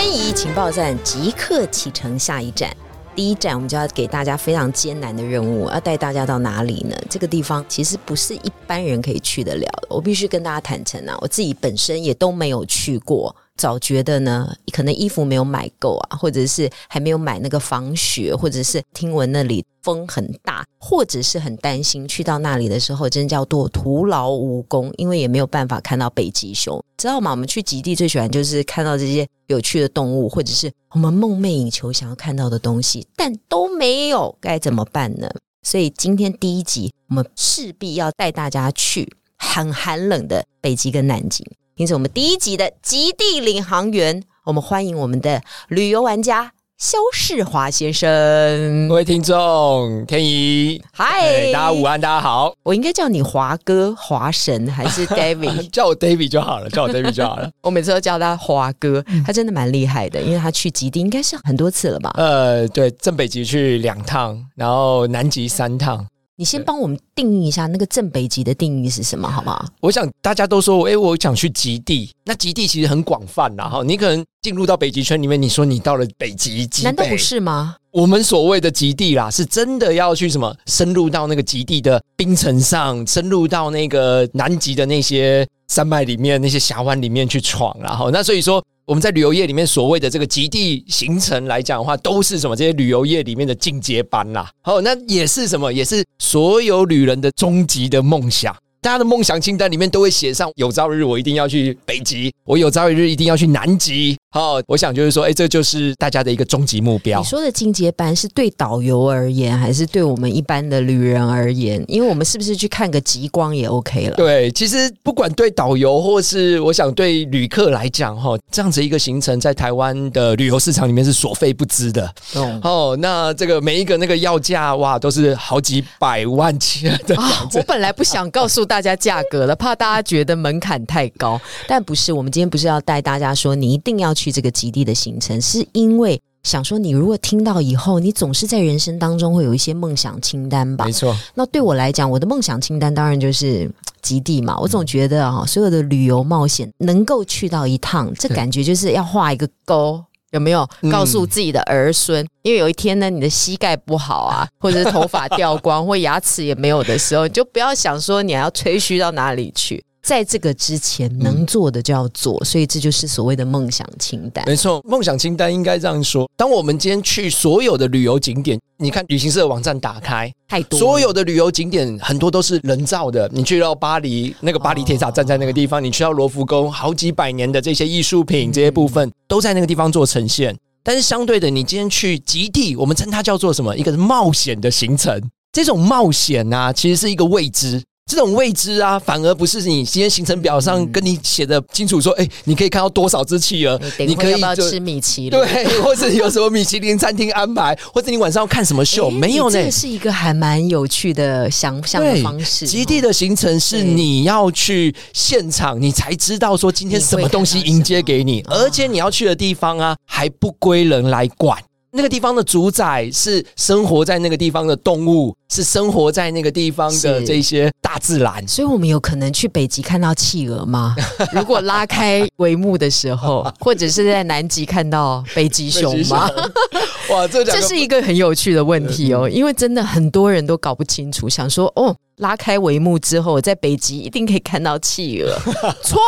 天怡情报站即刻启程，下一站。第一站，我们就要给大家非常艰难的任务，要带大家到哪里呢？这个地方其实不是一般人可以去得了的。我必须跟大家坦诚啊，我自己本身也都没有去过。早觉得呢，可能衣服没有买够啊，或者是还没有买那个防雪，或者是听闻那里风很大，或者是很担心去到那里的时候，真叫做徒劳无功，因为也没有办法看到北极熊，知道吗？我们去极地最喜欢就是看到这些有趣的动物，或者是我们梦寐以求想要看到的东西，但都没有，该怎么办呢？所以今天第一集，我们势必要带大家去很寒冷的北极跟南极。因此，我们第一集的极地领航员，我们欢迎我们的旅游玩家肖世华先生。各位听众，天怡，嗨，大家午安，大家好。我应该叫你华哥、华神还是 David？叫我 David 就好了，叫我 David 就好了。我每次都叫他华哥，他真的蛮厉害的，因为他去极地应该是很多次了吧？呃，对，正北极去两趟，然后南极三趟。你先帮我们定义一下那个正北极的定义是什么，好不好？我想大家都说，哎，我想去极地。那极地其实很广泛啦，哈，你可能进入到北极圈里面，你说你到了北极极，难道不是吗？我们所谓的极地啦，是真的要去什么深入到那个极地的冰层上，深入到那个南极的那些山脉里面、那些峡湾里面去闯，然后那所以说。我们在旅游业里面所谓的这个极地行程来讲的话，都是什么？这些旅游业里面的进阶班啦。好，那也是什么？也是所有旅人的终极的梦想。大家的梦想清单里面都会写上：有朝一日我一定要去北极，我有朝一日一定要去南极。好，我想就是说，哎，这就是大家的一个终极目标。你说的进阶班是对导游而言，还是对我们一般的旅人而言？因为我们是不是去看个极光也 OK 了？对，其实不管对导游或是我想对旅客来讲，哈，这样子一个行程在台湾的旅游市场里面是所费不赀的。哦，那这个每一个那个要价哇，都是好几百万钱的。我本来不想告诉大家价格了，怕大家觉得门槛太高。但不是，我们今天不是要带大家说，你一定要。去这个极地的行程，是因为想说，你如果听到以后，你总是在人生当中会有一些梦想清单吧？没错。那对我来讲，我的梦想清单当然就是极地嘛。我总觉得啊，所有的旅游冒险能够去到一趟，这感觉就是要画一个勾，有没有？告诉自己的儿孙，因为有一天呢，你的膝盖不好啊，或者是头发掉光，或牙齿也没有的时候，你就不要想说你还要吹嘘到哪里去。在这个之前，能做的就要做，所以这就是所谓的梦想清单。没错，梦想清单应该这样说：当我们今天去所有的旅游景点，你看旅行社网站打开，太多，所有的旅游景点很多都是人造的。你去到巴黎，那个巴黎铁塔站在那个地方；你去到罗浮宫，好几百年的这些艺术品这些部分都在那个地方做呈现。但是相对的，你今天去极地，我们称它叫做什么？一个冒险的行程。这种冒险啊，其实是一个未知。这种未知啊，反而不是你今天行程表上跟你写的清楚说，哎，你可以看到多少只企鹅，你可以吃米其 林，对，或者有什么米其林餐厅安排，或者你晚上要看什么秀，没有呢？这是一个还蛮有趣的想象的方式。极地的行程是你要去现场，你才知道说今天什么东西迎接给你，而且你要去的地方啊，还不归人来管。那个地方的主宰是生活在那个地方的动物，是生活在那个地方的这些大自然。所以，我们有可能去北极看到企鹅吗？如果拉开帷幕的时候，或者是在南极看到北极熊吗？哇，这这是一个很有趣的问题哦，因为真的很多人都搞不清楚，想说哦，拉开帷幕之后，在北极一定可以看到企鹅，错。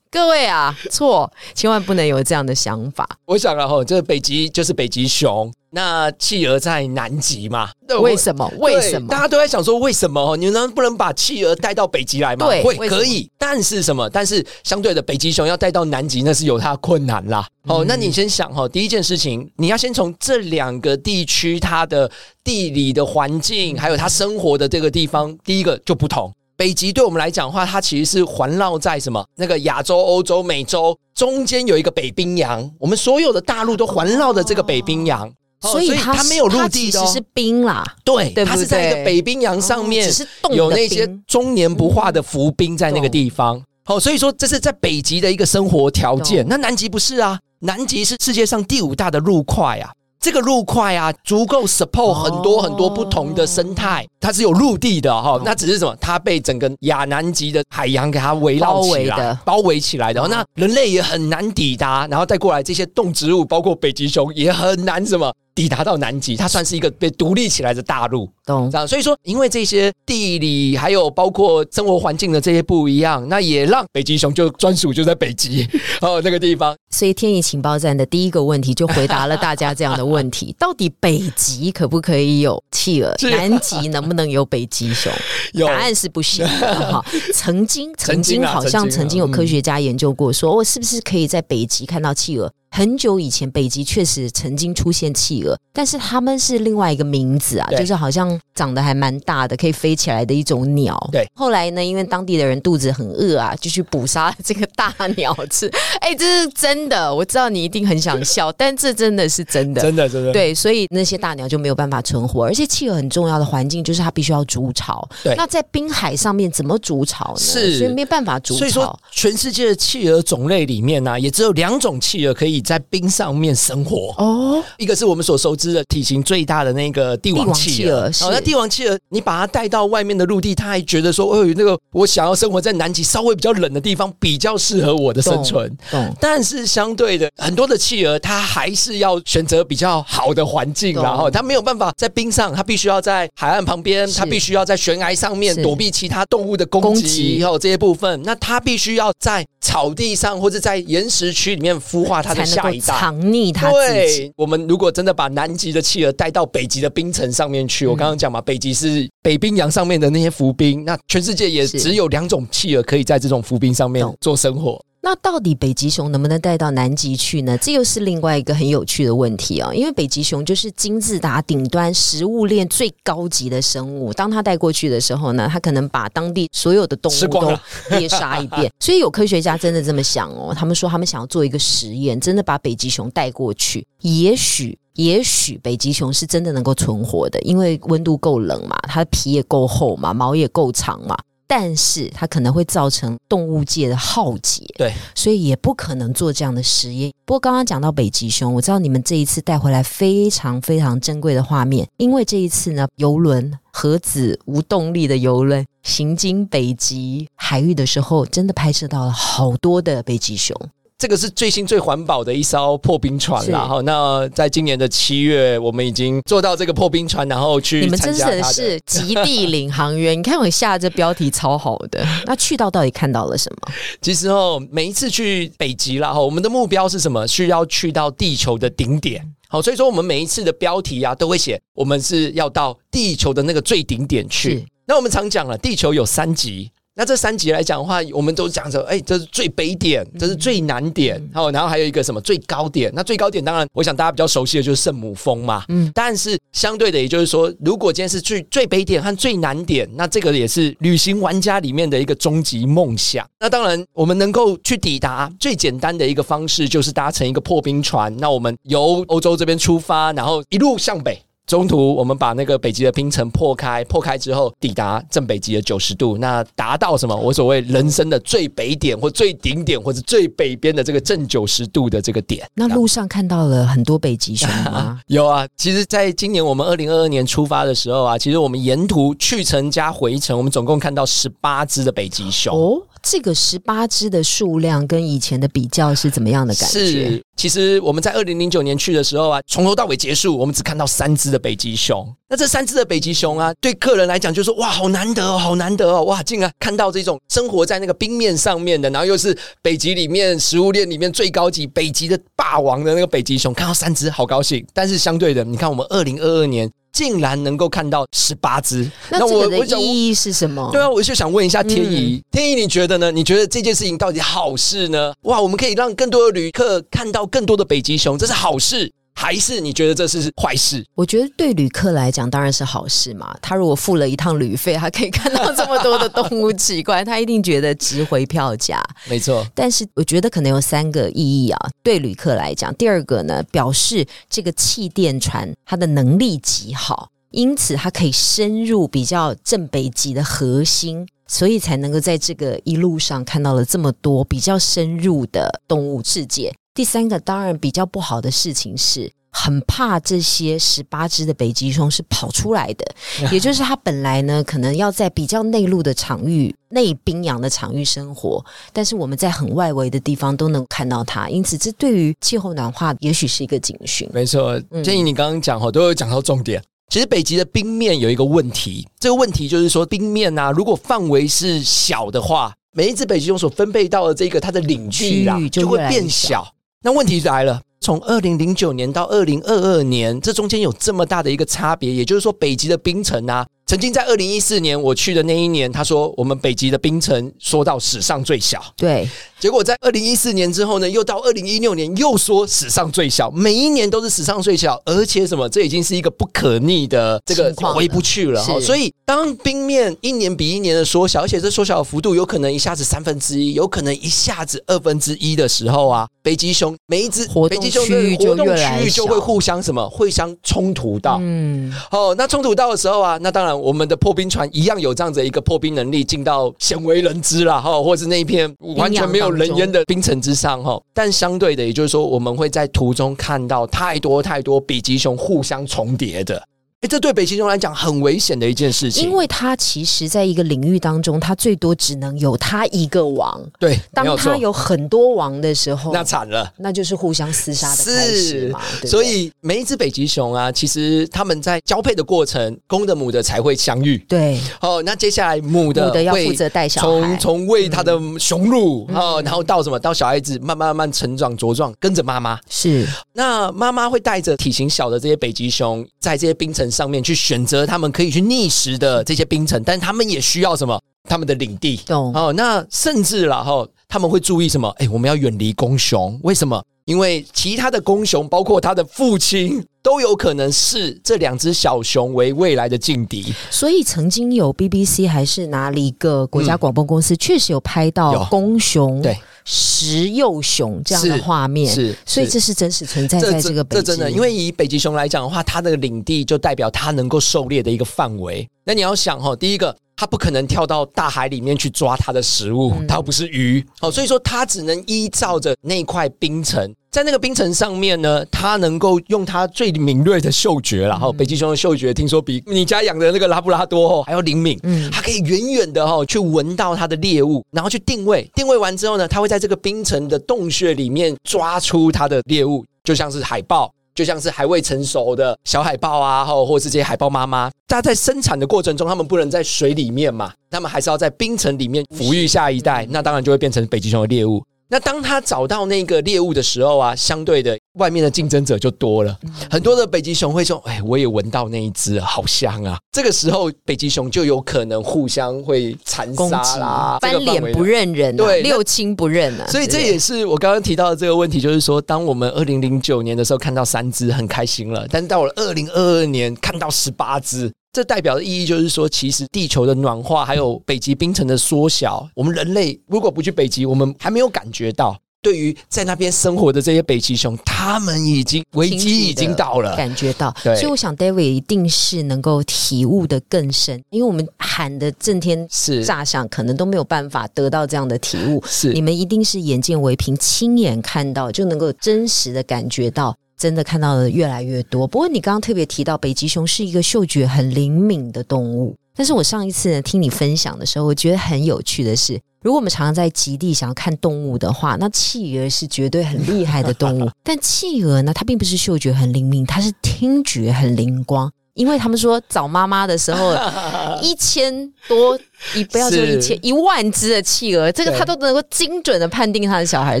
各位啊，错，千万不能有这样的想法。我想了哈，这个北极就是北极熊，那企鹅在南极嘛？为什么？为什么？大家都在想说，为什么？你能不能把企鹅带到北极来吗？对，会可以。但是什么？但是相对的，北极熊要带到南极，那是有它困难啦。哦，那你先想哈，第一件事情，你要先从这两个地区它的地理的环境，还有它生活的这个地方，第一个就不同。北极对我们来讲的话，它其实是环绕在什么？那个亚洲、欧洲、美洲中间有一个北冰洋，我们所有的大陆都环绕着这个北冰洋。哦所以它它没有陆地的哦其实是冰啦，对，它是在一个北冰洋上面，有那些冰终年不化的浮冰在那个地方。好、所以说这是在北极的一个生活条件。那南极不是啊，南极是世界上第五大的陆块啊。这个陆块啊，足够 support 很多很多不同的生态，它是有陆地的哈、哦那只是什么？它被整个亚南极的海洋给它围绕起来包围的，包围起来的。哦那人类也很难抵达，然后再过来这些动植物，包括北极熊也很难什么抵达到南极。它算是一个被独立起来的大陆。懂这样，所以说，因为这些地理还有包括生活环境的这些不一样，那也让北极熊就专属就在北极 哦那个地方。所以天意情报站的第一个问题就回答了大家这样的问题：到底北极可不可以有企鹅？南极能不能有北极熊？答案是不行的哈。曾经曾曾经好像曾经啊曾经有科学家研究过，说我是不是可以在北极看到企鹅？很久以前，北极确实曾经出现企鹅，但是它们是另外一个名字啊，就是好像长得还蛮大的，可以飞起来的一种鸟。对，后来呢，因为当地的人肚子很饿啊，就去捕杀这个大鸟吃。哎，这是真的，我知道你一定很想笑，但这真的是真的。真的真的，对，所以那些大鸟就没有办法存活，而且企鹅很重要的环境就是它必须要筑巢。对那在冰海上面怎么筑巢呢？是所以没办法筑所以说巢。，全世界的企鹅种类里面呢、也只有两种企鹅可以在冰上面生活。哦，一个是我们所熟知的体型最大的那个帝王企鹅，帝王企鹅是哦，那帝王企鹅，你把它带到外面的陆地，它还觉得说，哦，那个我想要生活在南极稍微比较冷的地方，比较适合我的生存。懂。但是相对的，很多的企鹅它还是要选择比较好的环境，然后它没有办法在冰上，它必须要在海岸旁边，它必须要在悬崖上面躲避其他动物的攻攻击，击然后这些部分，那它必须要在草地上或者在岩石区里面孵化它的下一代。藏匿他自己。对，我们如果真的把南极的企鹅带到北极的冰层上面去，我刚刚讲嘛，北极是北冰洋上面的那些浮冰，那全世界也只有两种企鹅可以在这种浮冰上面做生活。那到底北极熊能不能带到南极去呢？这又是另外一个很有趣的问题啊、因为北极熊就是金字塔顶端食物链最高级的生物，当它带过去的时候呢，它可能把当地所有的动物都猎杀一遍。所以有科学家真的这么想哦，他们说他们想要做一个实验，真的把北极熊带过去，也许。也许北极熊是真的能够存活的，因为温度够冷嘛，它的皮也够厚嘛，毛也够长嘛。但是它可能会造成动物界的浩劫，对，所以也不可能做这样的实验。不过刚刚讲到北极熊，我知道你们这一次带回来非常非常珍贵的画面，因为这一次呢，游轮盒子无动力的游轮行经北极海域的时候，真的拍摄到了好多的北极熊。这个是最新最环保的一艘破冰船是啦。哈，那在今年的七月，我们已经做到这个破冰船，然后去你们真的的是极地领航员，你看我下这标题超好的。那去到到底看到了什么？其实哦，每一次去北极啦，哈，我们的目标是什么？是要去到地球的顶点。好，所以说我们每一次的标题啊，都会写我们是要到地球的那个最顶点去。那我们常讲了，地球有三极。那这三集来讲的话，我们都讲着，哎，这是最北点，这是最南点，好、然后还有一个什么最高点。那最高点当然，我想大家比较熟悉的就是圣母峰嘛。嗯嗯，但是相对的，也就是说，如果今天是最最北点和最南点，那这个也是旅行玩家里面的一个终极梦想。那当然，我们能够去抵达最简单的一个方式，就是搭乘一个破冰船。那我们由欧洲这边出发，然后一路向北。中途我们把那个北极的冰层破开，破开之后抵达正北极的九十度，那达到什么？我所谓人生的最北点或最顶点，或者最北边的这个正九十度的这个点。那路上看到了很多北极熊吗？有啊，其实，在今年我们二零二二年出发的时候啊，其实我们沿途去程加回程，我们总共看到十八只的北极熊。哦，这个十八只的数量跟以前的比较是怎么样的感觉？是，其实我们在二零零九年去的时候啊，从头到尾结束，我们只看到三只的北极熊。那这三只的北极熊啊，对客人来讲就说哇，好难得哦，好难得哦，哇，竟然看到这种生活在那个冰面上面的，然后又是北极里面食物链里面最高级北极的霸王的那个北极熊，看到三只好高兴。但是相对的，你看我们二零二二年竟然能够看到十八只，那这个的想意义是什么？对啊，我就想问一下天嗯怡，天怡你觉得呢？你觉得这件事情到底好事呢？哇，我们可以让更多的旅客看到更多的北极熊，这是好事还是你觉得这是坏事？我觉得对旅客来讲当然是好事嘛。他如果付了一趟旅费，他可以看到这么多的动物奇观，他一定觉得值回票价。没错，但是我觉得可能有三个意义啊。对旅客来讲，第二个呢，表示这个气垫船它的能力极好，因此它可以深入比较正北极的核心，所以才能够在这个一路上看到了这么多比较深入的动物世界。第三个当然比较不好的事情是，很怕这些十八只的北极熊是跑出来的，也就是它本来呢可能要在比较内陆的场域、内冰洋的场域生活，但是我们在很外围的地方都能看到它，因此这对于气候暖化也许是一个警讯。没错，建议你刚刚讲哈都有讲到重点。其实北极的冰面有一个问题，这个问题就是说冰面啊，如果范围是小的话，每一只北极熊所分配到的这个它的领域啊就会变小。那问题来了，从二零零九年到二零二二年，这中间有这么大的一个差别，也就是说，北极的冰层啊。曾经在二零一四年我去的那一年，他说我们北极的冰层缩到史上最小。对，结果在二零一四年之后呢，又到二零一六年又说史上最小，每一年都是史上最小，而且什么，这已经是一个不可逆的这个回不去了哈。所以当冰面一年比一年的缩小，而且这缩小的幅度有可能一下子三分之一，有可能一下子二分之一的时候啊，北极熊每一只北极熊的活动区域就会互相什么，互相冲突到。嗯，哦，那冲突到的时候啊，那当然。我们的破冰船一样有这样子一个破冰能力，进到鲜为人知了哈，或是那一片完全没有人烟的冰层之上哈。但相对的，也就是说，我们会在途中看到太多太多北极熊互相重叠的。哎，这对北极熊来讲很危险的一件事情，因为它其实在一个领域当中，它最多只能有它一个王。对，当它有很多王的时候，那惨了，那就是互相厮杀的开始嘛。所以每一只北极熊啊，其实他们在交配的过程，公的母的才会相遇。对，哦，那接下来母的母的要负责带小孩，从从喂它的雄鹿哦，然后到什么，到小孩子慢慢慢慢成长茁壮，跟着妈妈是。那妈妈会带着体型小的这些北极熊，在这些冰层上面去选。择他们可以去觅食的这些冰层，但他们也需要什么？他们的领地。懂哦。那甚至然后他们会注意什么？哎，我们要远离公熊。为什么？因为其他的公熊，包括他的父亲，都有可能是这两只小熊为未来的劲敌。所以曾经有 BBC 还是哪里一个国家广播公司，确实有拍到公熊对食幼熊这样的画面。是，所以这是真实存在在这个北极。这真的，因为以北极熊来讲的话，它的领地就代表它能够狩猎的一个范围。那你要想哈，第一个。它不可能跳到大海里面去抓它的食物，它不是鱼哦，所以说它只能依照着那块冰层，在那个冰层上面呢，它能够用它最敏锐的嗅觉，然后北极熊的嗅觉听说比你家养的那个拉布拉多还要灵敏，嗯，它可以远远的哈去闻到它的猎物，然后去定位，定位完之后呢，它会在这个冰层的洞穴里面抓出它的猎物，就像是海豹。就像是还未成熟的小海豹啊，或或是这些海豹妈妈，它在生产的过程中，它们不能在水里面嘛，它们还是要在冰层里面抚育下一代，那当然就会变成北极熊的猎物。那当他找到那个猎物的时候啊，相对的外面的竞争者就多了，很多的北极熊会说：“哎，我也闻到那一只，好香啊！”这个时候，北极熊就有可能互相会残杀啦，翻脸不认人，对，六亲不认啊。所以这也是我刚刚提到的这个问题，就是说，当我们二零零九年的时候看到三只很开心了，但到了二零二二年看到十八只。这代表的意义就是说，其实地球的暖化还有北极冰层的缩小，我们人类如果不去北极，我们还没有感觉到。对于在那边生活的这些北极熊，他们已经危机已经到了，感觉到。所以我想，David 一定是能够体悟的更深，因为我们喊的震天是炸响，可能都没有办法得到这样的体悟。是你们一定是眼见为凭，亲眼看到，就能够真实的感觉到。真的看到的越来越多。不过你刚刚特别提到北极熊是一个嗅觉很灵敏的动物，但是我上一次呢听你分享的时候，我觉得很有趣的是，如果我们常常在极地想要看动物的话，那企鹅是绝对很厉害的动物。但企鹅呢，它并不是嗅觉很灵敏，它是听觉很灵光。因为他们说找妈妈的时候，一千多一不要说是一千一万只的企鹅，这个对他都能够精准的判定他的小孩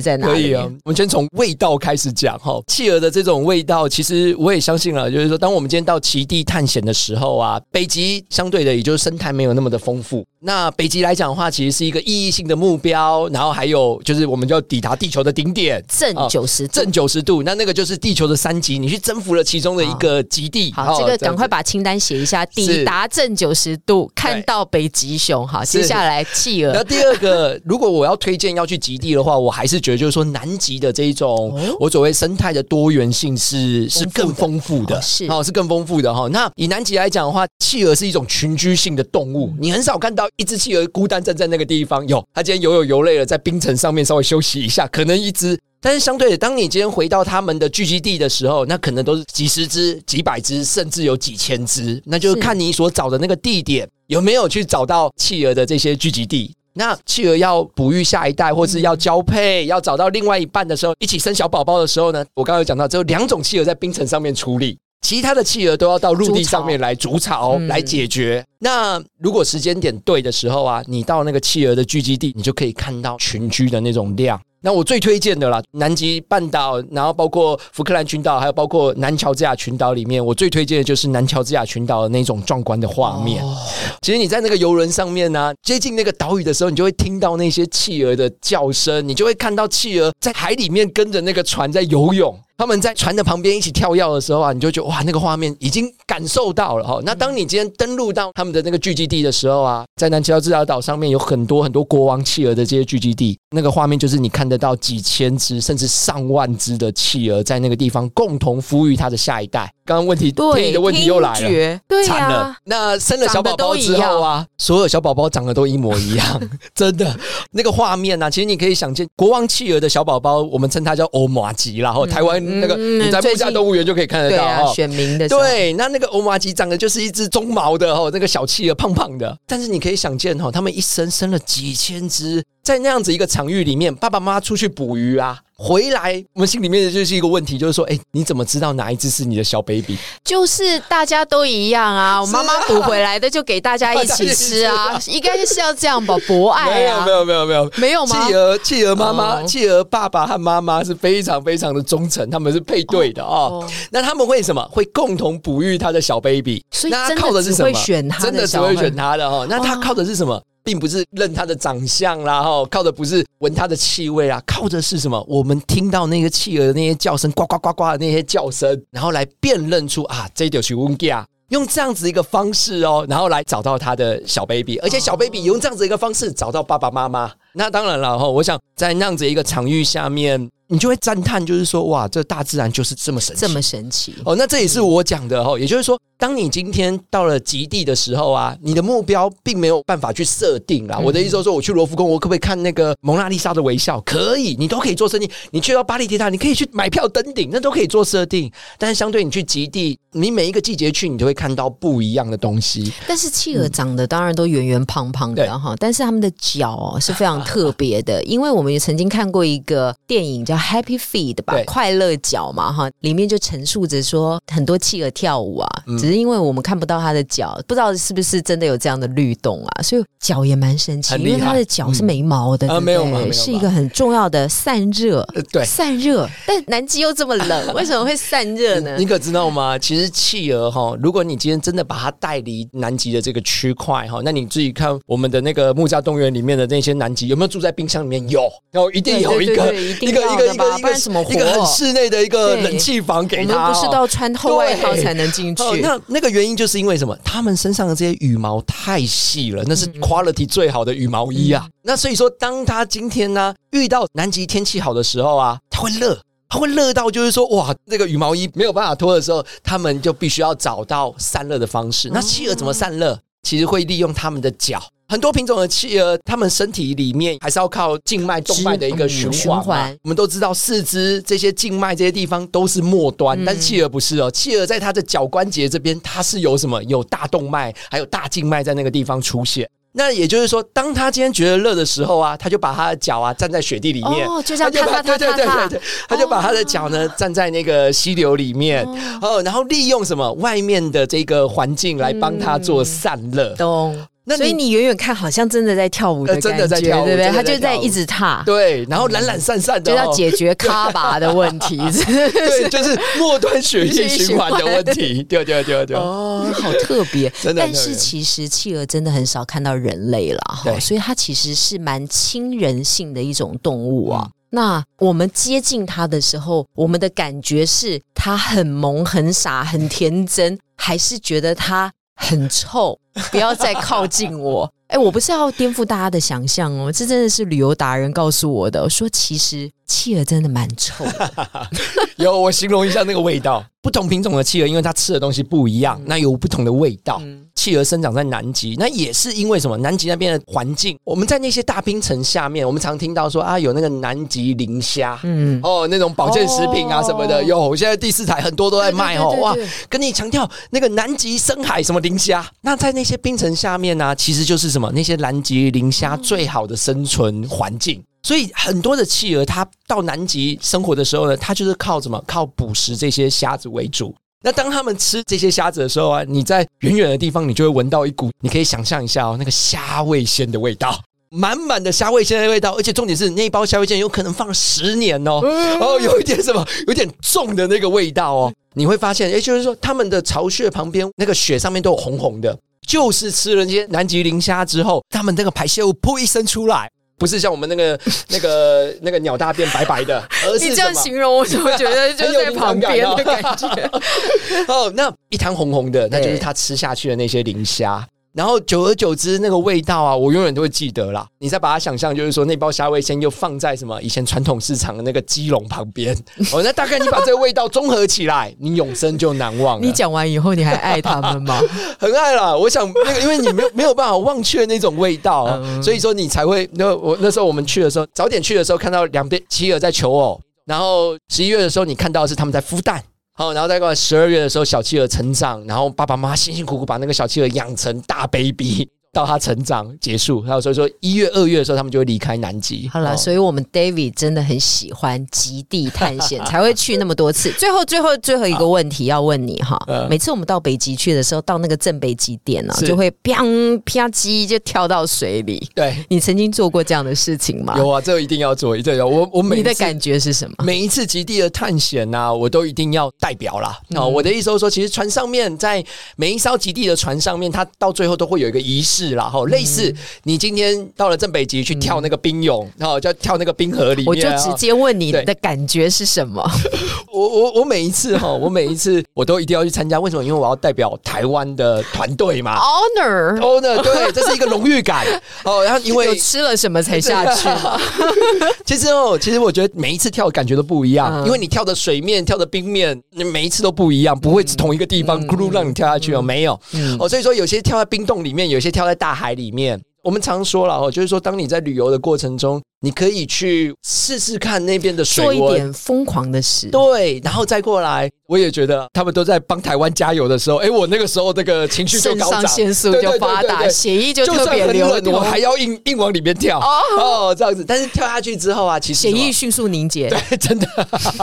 在哪里。可以啊，我们先从味道开始讲哈。企鹅的这种味道，其实我也相信了，就是说，当我们今天到极地探险的时候啊，北极相对的，也就是生态没有那么的丰富。那北极来讲的话，其实是一个意义性的目标，然后还有就是我们就要抵达地球的顶点。正哦九十度。正九十度，那那个就是地球的三极，你去征服了其中的一个极地。好，哦这个赶快把清单写一下。抵达正九十度，看到北极熊。好，接下来企鹅。那。第二个，如果我要推荐要去极地的话，我还是觉得就是说南极的这一种，哦我所谓生态的多元性是是更丰富的，哦是哦是更丰富的哈。那以南极来讲的话，企鹅是一种群居性的动物，你很少看到一只企鹅孤单站在那个地方。有，它今天游泳游累了，在冰层上面稍微休息一下，可能一只。但是相对的，当你今天回到他们的聚集地的时候，那可能都是几十只、几百只，甚至有几千只。那就是是看你所找的那个地点有没有去找到企鹅的这些聚集地。那企鹅要哺育下一代，或是要交配，要找到另外一半的时候，一起生小宝宝的时候呢，我刚刚有讲到，只有两种企鹅在冰层上面处理。其他的企鹅都要到陆地上面来筑巢嗯来解决。那如果时间点对的时候啊，你到那个企鹅的聚集地，你就可以看到群居的那种量。那我最推荐的啦，南极半岛，然后包括福克兰群岛，还有包括南乔治亚群岛里面，我最推荐的就是南乔治亚群岛的那种壮观的画面。哦其实你在那个游轮上面呢、接近那个岛屿的时候，你就会听到那些企鹅的叫声，你就会看到企鹅在海里面跟着那个船在游泳。他们在船的旁边一起跳跃的时候啊，你就觉得哇，那个画面已经感受到了哈。那当你今天登陆到他们的那个聚集地的时候啊，在南乔治亚岛上面有很多很多国王企鹅的这些聚集地，那个画面就是你看得到几千只甚至上万只的企鹅在那个地方共同孵育它的下一代。刚刚问题天对，你的问题又来了。惨了，，那生了小宝宝之后啊，所有小宝宝长得都一模一样，真的那个画面啊，其实你可以想见，国王企鹅的小宝宝，我们称它叫欧马吉啦，然后台湾那个嗯你在木下动物园就可以看得到对啊，哦。选民的对，那那个欧马吉长得就是一只棕毛的哦，那个小企鹅胖胖的，但是你可以想见哦，他们一生生了几千只，在那样子一个场域里面，爸爸妈妈出去捕鱼啊，回来，我们心里面的就是一个问题，就是说，哎，你怎么知道哪一只是你的小 baby？就是大家都一样啊，我妈妈捕回来的就给大家一起吃啊，应该是要这样吧，博爱啊没有没，有没有没有，没有吗企？鹅企鹅妈妈、哦企鹅爸爸和妈妈是非常非常的忠诚，他们是配对的哦。哦那他们会什么？会共同哺育他的小 baby。所以真的靠的是什么？会选他真的只会选他的哦。那他哦靠的是什么？并不是认他的长相啦，哈，靠的不是闻他的气味啊，靠的是什么？我们听到那个企鹅的那些叫声，呱呱呱呱的那些叫声，然后来辨认出啊，这就是温家。用这样子一个方式哦，然后来找到他的小 baby，而且小 baby 也用这样子一个方式找到爸爸妈妈。那当然了哈，我想在那样子一个场域下面，你就会赞叹，就是说哇，这大自然就是这么神奇，这么神奇，哦，那这也是我讲的哦，也就是说，当你今天到了极地的时候啊，你的目标并没有办法去设定啦。我的意思就是说，我去罗浮宫，我可不可以看那个蒙娜丽莎的微笑？可以，你都可以做设定。你去到巴黎铁塔，你可以去买票登顶，那都可以做设定。但是相对你去极地，你每一个季节去，你都会看到不一样的东西。但是企鹅长得当然都圆圆胖胖的对哈，但是它们的脚哦是非常特别的，因为我们也曾经看过一个电影叫《Happy Feet》吧，快乐脚嘛哈，里面就陈述着说很多企鹅跳舞啊，嗯只是因为我们看不到它的脚，不知道是不是真的有这样的律动啊，所以脚也蛮神奇，因为它的脚是没毛的，嗯啊对不对没有毛没有毛是一个很重要的散热。呃，对。散热，但南极又这么冷，为什么会散热呢你？可知道吗？其实企鹅哈，如果你今天真的把它带离南极的这个区块哈，那你自己看我们的那个木栅动物园里面的那些南极有没有住在冰箱里面？有，然后一定有一个一个一个要一个一个一的吧不然怎么一个很室内的一个冷气房给我它哦，们不是都要穿厚外套才能进去？哦，那那个原因就是因为什么？他们身上的这些羽毛太细了，那是嗯 quality 最好的羽毛衣啊。那所以说，当他今天呢遇到南极天气好的时候啊，他会热。他会热到，就是说，哇，那个羽毛衣没有办法脱的时候，他们就必须要找到散热的方式。那企鹅怎么散热？其实会利用他们的脚。很多品种的企鹅，它们身体里面还是要靠静脉、动脉的一个循环我们都知道，四肢这些静脉这些地方都是末端，嗯。但是企鹅不是哦。企鹅在它的脚关节这边，它是有什么？有大动脉，还有大静脉在那个地方出现。那也就是说，当他今天觉得热的时候啊，他就把他的脚啊站在雪地里面，哦就这样对对对踏踏对对，他就把他的脚呢站在那个溪流里面，哦，然后利用什么外面的这个环境来帮他做散热。懂那所以你远远看好像真的在跳舞的呃真感觉，的在跳舞对不对？他就在一直踏，对，然后懒懒散散的就哦，要解决卡拔的问题。对，就是末端血液循环的问题。对对对对，哦，好特别，真的但是其实企鹅真的很少看到人类了哈，所以它其实是蛮亲人性的一种动物啊。嗯那我们接近它的时候，我们的感觉是它很萌、很傻、很天真，还是觉得它很臭？不要再靠近我！哎，我不是要颠覆大家的想象哦，这真的是旅游达人告诉我的，说其实企鹅真的蛮臭的。有我形容一下那个味道。不同品种的企鹅，因为它吃的东西不一样，那有不同的味道。嗯企鹅生长在南极，那也是因为什么？南极那边的环境，我们在那些大冰层下面，我们常听到说啊，有那个南极磷虾。嗯，哦，那种保健食品啊哦什么的，有，现在第四台很多都在卖哦，哇跟你强调那个南极深海什么磷虾，那在那些冰层下面呢、其实就是什么那些南极磷虾最好的生存环境。所以很多的企鹅，它到南极生活的时候呢，它就是靠什么？靠捕食这些虾子为主。那当他们吃这些虾子的时候啊，你在远远的地方，你就会闻到一股，你可以想象一下哦，那个虾味鲜的味道。满满的虾味鲜的味道，而且重点是那一包虾味鲜有可能放了十年哦，哦，有一点什么，有点重的那个味道哦。你会发现，也就是说，他们的巢穴旁边那个雪上面都有红红的，就是吃了那些南极磷虾之后，他们那个排泄物噗一声出来，不是像我们那个 那个那个鸟大便白白的，而是你这样形容，我怎么觉得 就在旁边的感觉？哦，那一滩红红的，那就是他吃下去的那些磷虾。然后久而久之，那个味道啊，我永远都会记得啦。你再把它想象，就是说那包虾味鲜又放在什么以前传统市场的那个鸡笼旁边，哦，那大概你把这个味道综合起来，你永生就难忘了。你讲完以后，你还爱他们吗？很爱啦，我想那个，因为你没有没有办法忘却那种味道，嗯所以说你才会。那我那时候我们去的时候，早点去的时候，看到两边企鹅在求偶，然后十一月的时候，你看到的是他们在孵蛋。好，然后再过来十二月的时候，小企鹅成长，然后爸爸妈妈辛辛苦苦把那个小企鹅养成大 baby，到他成长结束，还有所以说一月、二月的时候，他们就会离开南极。好了，哦所以我们 David 真的很喜欢极地探险，才会去那么多次。最后，最后，最后一个问题要问你哈嗯，每次我们到北极去的时候，到那个正北极点呢、是就会啪啪叽就跳到水里。对，你曾经做过这样的事情吗？有啊，这个一定要做，这个我我每次你的感觉是什么？每一次极地的探险呐、我都一定要代表啦。哦，我的意思是说，其实船上面在每一艘极地的船上面，它到最后都会有一个仪式啦。哈，类似你今天到了正北极去跳那个冰泳，然后就跳那个冰河里面。我就直哦接问你的感觉是什么？我我我每一次哈，我每一次我都一定要去参加。为什么？因为我要代表台湾的团队嘛。Honor honor，对，这是一个荣誉感哦。然后因有为吃了什么才下去吗？其实哦，其实我觉得每一次跳的感觉都不一样，嗯因为你跳的水面、跳的冰面，你每一次都不一样，不会是同一个地方咕噜让你跳下去哦，没有嗯哦，所以说有些跳在冰洞里面，有些跳在在大海里面。我们常说了哦，就是说当你在旅游的过程中，你可以去试试看那边的水做一。点疯狂的事。对，然后再过来，我也觉得他们都在帮台湾加油的时候，哎，我那个时候这个情绪就肾高涨，上腺素对对就发达，对对对血液就特别流我，还要硬硬往里面跳哦这样子。但是跳下去之后啊，其实血液迅速凝结。对，真的，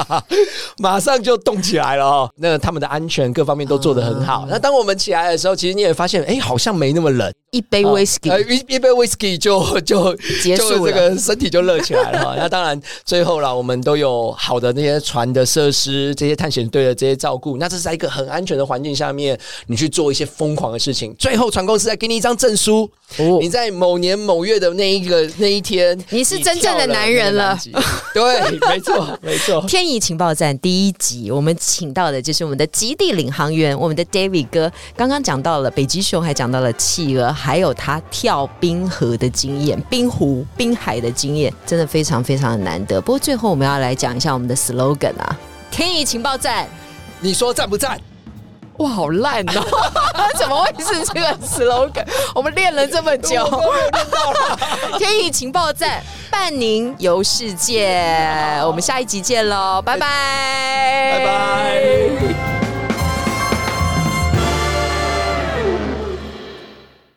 马上就动起来了哦。那他们的安全各方面都做得很好。那当我们起来的时候，其实你也发现，哎，好像没那么冷。一杯哦 whisky 呃一一杯 whisky 就就结束这个身体就热起来了哈。那当然，最后啦，我们都有好的那些船的设施，这些探险队的这些照顾。那这是在一个很安全的环境下面，你去做一些疯狂的事情。最后，船公司再给你一张证书，哦你在某年某月的那一个那一天，你是真正的男人了。对，没错，没错。天意情报站第一集，我们请到的就是我们的极地领航员，我们的 David 哥。刚刚讲到了北极熊，还讲到了企鹅，还有他跳冰河的经验、冰湖、冰海的经验，真的非常非常的难得。不过最后我们要来讲一下我们的 slogan 啊，天意情报站。你说赞不赞？哇，好烂哦！怎么会是这个 slogan？我们练了这么久，天宇情报站伴您游世界，我们下一集见喽，拜拜，拜拜。